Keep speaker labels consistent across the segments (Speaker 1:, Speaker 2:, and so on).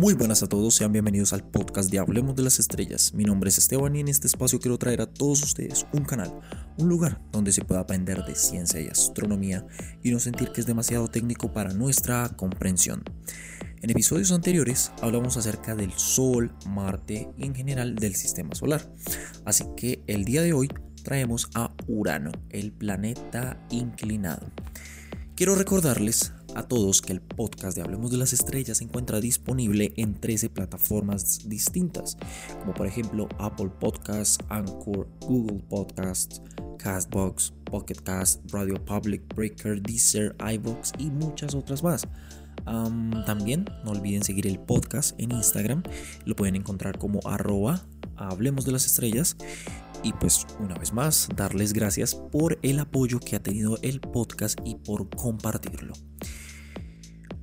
Speaker 1: Muy buenas a todos, sean bienvenidos al podcast de Hablemos de las Estrellas. Mi nombre es Esteban y en este espacio quiero traer a todos ustedes un canal, un lugar donde se pueda aprender de ciencia y astronomía y no sentir que es demasiado técnico para nuestra comprensión. En episodios anteriores hablamos acerca del Sol, Marte y en general del sistema solar. Así que el día de hoy traemos a Urano, el planeta inclinado. Quiero recordarles a todos que el podcast de Hablemos de las Estrellas se encuentra disponible en 13 plataformas distintas, como por ejemplo Apple Podcasts, Anchor, Google Podcasts, Castbox, Pocket Cast, Radio Public, Breaker, Deezer, iVoox y muchas otras más. también no olviden seguir el podcast en Instagram, lo pueden encontrar como arroba Hablemos de las Estrellas y pues una vez más, darles gracias por el apoyo que ha tenido el podcast y por compartirlo.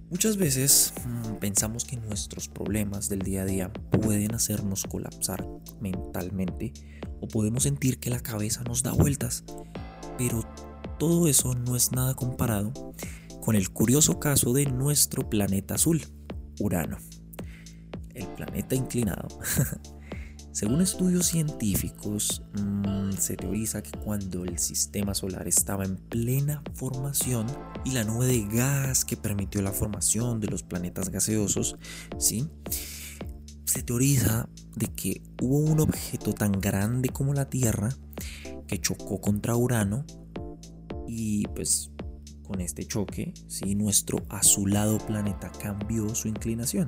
Speaker 1: Muchas veces mm, pensamos que nuestros problemas del día a día pueden hacernos colapsar mentalmente o podemos sentir que la cabeza nos da vueltas, pero todo eso no es nada comparado con el curioso caso de nuestro planeta azul, Urano, el planeta inclinado. Según estudios científicos, mm, se teoriza que cuando el sistema solar estaba en plena formación y la nube de gas que permitió la formación de los planetas gaseosos, ¿sí? se teoriza de que hubo un objeto tan grande como la Tierra que chocó contra Urano y pues con este choque, ¿sí? nuestro azulado planeta cambió su inclinación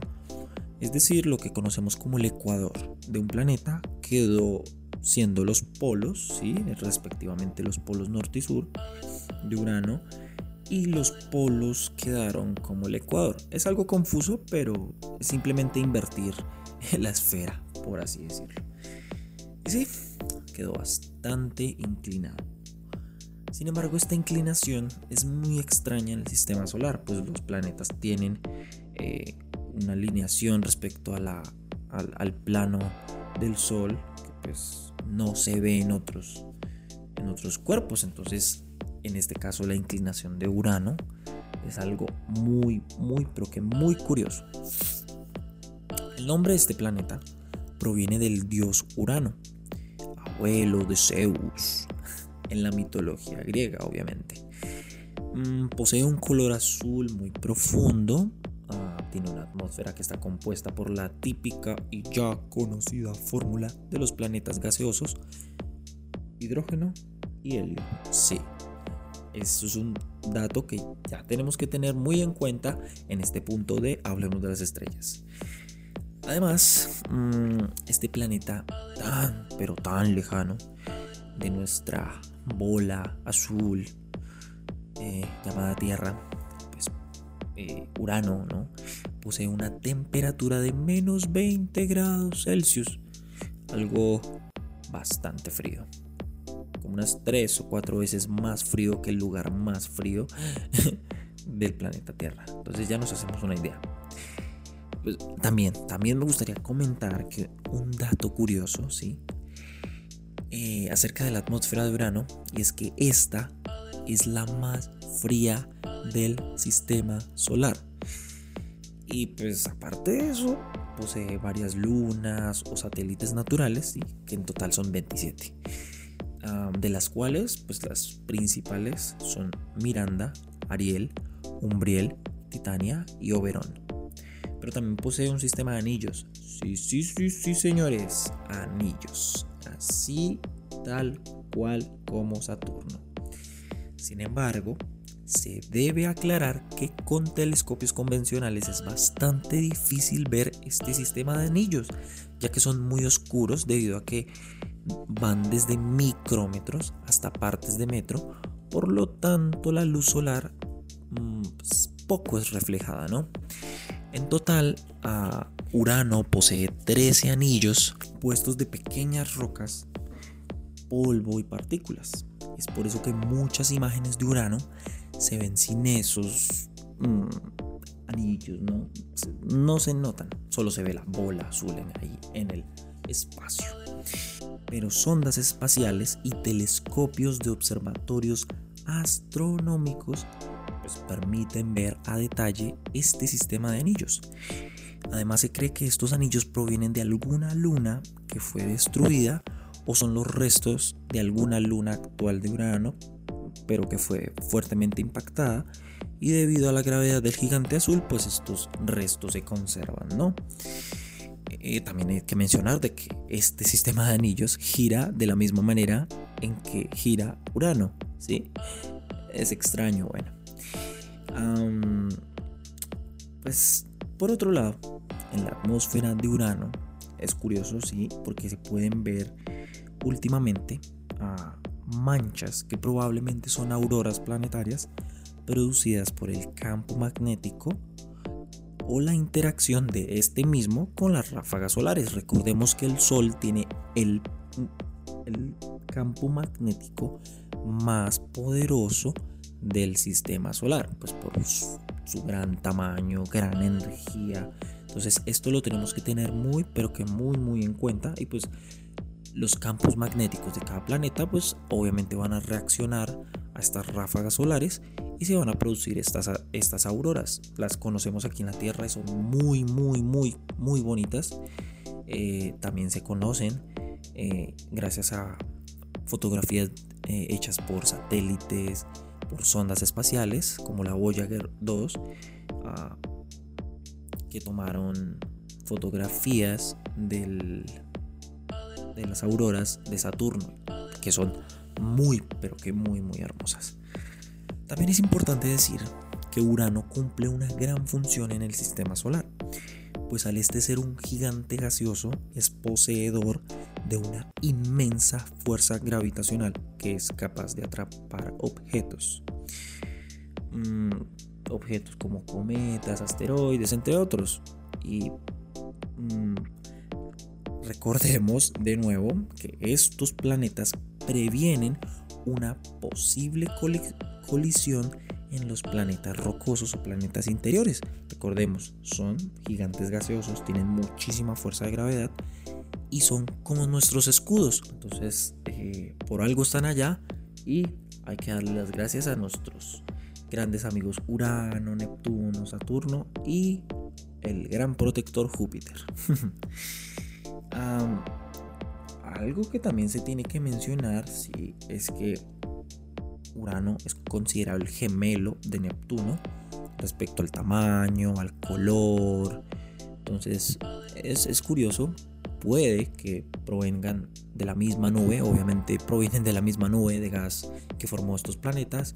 Speaker 1: es decir, lo que conocemos como el ecuador de un planeta quedó siendo los polos, respectivamente los polos norte y sur de Urano, y los polos quedaron como el ecuador. Es algo confuso, pero es simplemente invertir la esfera, por así decirlo. Y sí, quedó bastante inclinado. Sin embargo, esta inclinación es muy extraña en el sistema solar, pues los planetas tienen eh, una alineación respecto a la, al, plano del Sol que pues no se ve en otros, en otros cuerpos. Entonces, en este caso, la inclinación de Urano es algo muy, muy, pero que muy curioso. El nombre de este planeta proviene del dios Urano, abuelo de Zeus, en la mitología griega, obviamente. Mm, posee un color azul muy profundo tiene una atmósfera que está compuesta por la típica y ya conocida fórmula de los planetas gaseosos, hidrógeno y helio. Sí, eso es un dato que ya tenemos que tener muy en cuenta en este punto de Hablemos de las Estrellas. Además, mm, este planeta tan, pero tan lejano de nuestra bola azul eh, llamada Tierra, eh, Urano, ¿no? Posee una temperatura de menos 20 grados Celsius, algo bastante frío, como unas 3 o 4 veces más frío que el lugar más frío del planeta Tierra. Entonces ya nos hacemos una idea. Pues, también, también me gustaría comentar que un dato curioso, ¿sí? Eh, acerca de la atmósfera de Urano, y es que esta es la más fría del sistema solar. Y pues aparte de eso, posee varias lunas o satélites naturales, que en total son 27. de las cuales, pues las principales son Miranda, Ariel, Umbriel, Titania y Oberón. Pero también posee un sistema de anillos. Sí, sí, sí, sí, señores. Anillos. Así tal cual como Saturno. Sin embargo, se debe aclarar que con telescopios convencionales es bastante difícil ver este sistema de anillos, ya que son muy oscuros debido a que van desde micrómetros hasta partes de metro, por lo tanto la luz solar mm, pues, poco es reflejada, ¿no? En total, Urano posee 13 anillos puestos de pequeñas rocas, polvo y partículas. Es por eso que muchas imágenes de Urano se ven sin esos mm, anillos, ¿no? No se notan, solo se ve la bola azul en, ahí en el espacio. Pero sondas espaciales y telescopios de observatorios astronómicos pues, permiten ver a detalle este sistema de anillos. Además se cree que estos anillos provienen de alguna luna que fue destruida o son los restos de alguna luna actual de Urano, pero que fue fuertemente impactada y debido a la gravedad del gigante azul, pues estos restos se conservan, ¿no? Eh, también hay que mencionar de que este sistema de anillos gira de la misma manera en que gira Urano, ¿sí? Es extraño, bueno. pues por otro lado, en la atmósfera de Urano es curioso, sí, porque se pueden ver últimamente manchas que probablemente son auroras planetarias producidas por el campo magnético o la interacción de este mismo con las ráfagas solares. Recordemos que el Sol tiene el, campo magnético más poderoso del sistema solar, pues por su gran tamaño, gran energía. Entonces esto lo tenemos que tener muy, pero que muy, muy en cuenta. Y pues los campos magnéticos de cada planeta, pues obviamente van a reaccionar a estas ráfagas solares y se van a producir estas, estas auroras. Las conocemos aquí en la Tierra y son muy, muy, muy, muy bonitas. Eh, también se conocen eh, gracias a fotografías eh, hechas por satélites, por sondas espaciales como la Voyager 2 ah, que tomaron fotografías del, de las auroras de Saturno que son muy pero que muy muy hermosas. También es importante decir que Urano cumple una gran función en el sistema solar, pues al este ser un gigante gaseoso es poseedor de una inmensa fuerza gravitacional que es capaz de atrapar objetos. Mm, objetos como cometas, asteroides, entre otros. Y mm, recordemos de nuevo que estos planetas previenen una posible colisión en los planetas rocosos o planetas interiores. Recordemos, son gigantes gaseosos, tienen muchísima fuerza de gravedad y son como nuestros escudos. Entonces, eh, por algo están allá y hay que darle las gracias a nuestros grandes amigos Urano, Neptuno, Saturno y el gran protector Júpiter. algo que también se tiene que mencionar sí, es que Urano es considerado el gemelo de Neptuno respecto al tamaño, al color. Entonces es, es curioso puede que provengan de la misma nube, obviamente provienen de la misma nube de gas que formó estos planetas,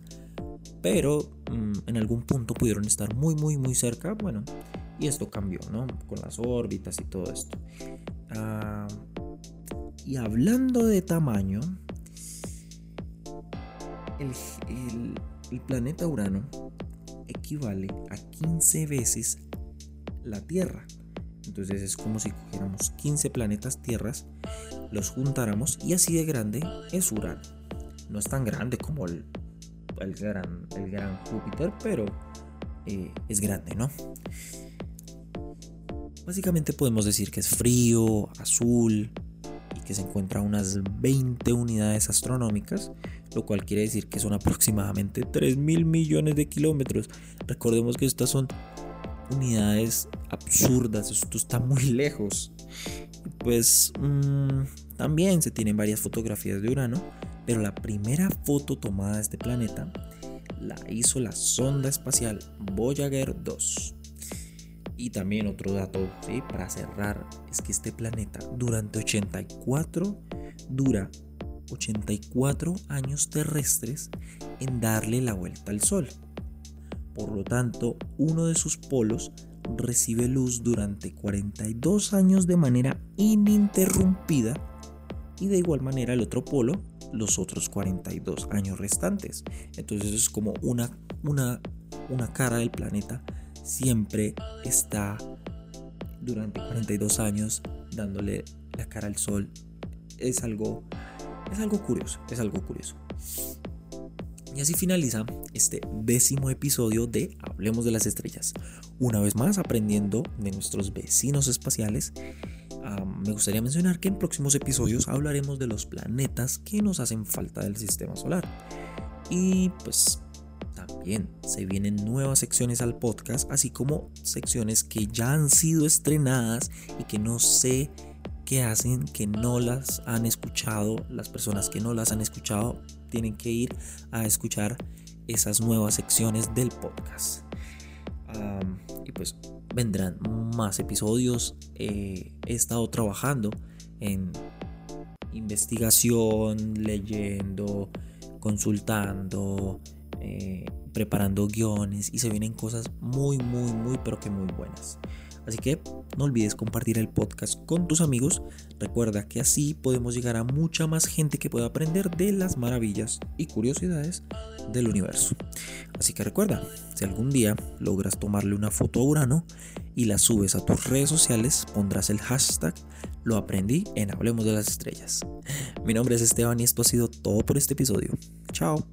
Speaker 1: pero mm, en algún punto pudieron estar muy, muy, muy cerca, bueno, y esto cambió, ¿no? Con las órbitas y todo esto. Ah, y hablando de tamaño, el, planeta Urano equivale a 15 veces la Tierra. Entonces es como si cogiéramos 15 planetas tierras, los juntáramos y así de grande es Urano. No es tan grande como el, el, gran, el gran Júpiter, pero eh, es grande, ¿no? Básicamente podemos decir que es frío, azul y que se encuentra a unas 20 unidades astronómicas, lo cual quiere decir que son aproximadamente 3 mil millones de kilómetros. Recordemos que estas son unidades absurdas, esto está muy lejos. Pues mm, también se tienen varias fotografías de Urano, pero la primera foto tomada de este planeta la hizo la sonda espacial Voyager 2. Y también otro dato para cerrar es que este planeta durante 84 dura 84 años terrestres en darle la vuelta al Sol. Por lo tanto, uno de sus polos recibe luz durante 42 años de manera ininterrumpida y de igual manera el otro polo los otros 42 años restantes. Entonces es como una, una, una cara del planeta siempre está durante 42 años dándole la cara al sol. Es algo, es algo curioso, es algo curioso. Y así finaliza este décimo episodio de Hablemos de las Estrellas. Una vez más aprendiendo de nuestros vecinos espaciales. me gustaría mencionar que en próximos episodios hablaremos de los planetas que nos hacen falta del sistema solar. Y pues Se vienen nuevas secciones al podcast, así como secciones que ya han sido estrenadas y que no sé qué hacen, que no las han escuchado. Las personas que no las han escuchado tienen que ir a escuchar esas nuevas secciones del podcast. y pues vendrán más episodios. Eh, he estado trabajando en investigación, leyendo, consultando, eh, preparando guiones y se vienen cosas muy, muy, muy, pero que muy buenas. Así que no olvides compartir el podcast con tus amigos. Recuerda que así podemos llegar a mucha más gente que pueda aprender de las maravillas y curiosidades del universo. Así que recuerda, si algún día logras tomarle una foto a Urano y la subes a tus redes sociales, pondrás el hashtag lo aprendí en Hablemos de las Estrellas. Mi nombre es Esteban y esto ha sido todo por este episodio. Chao.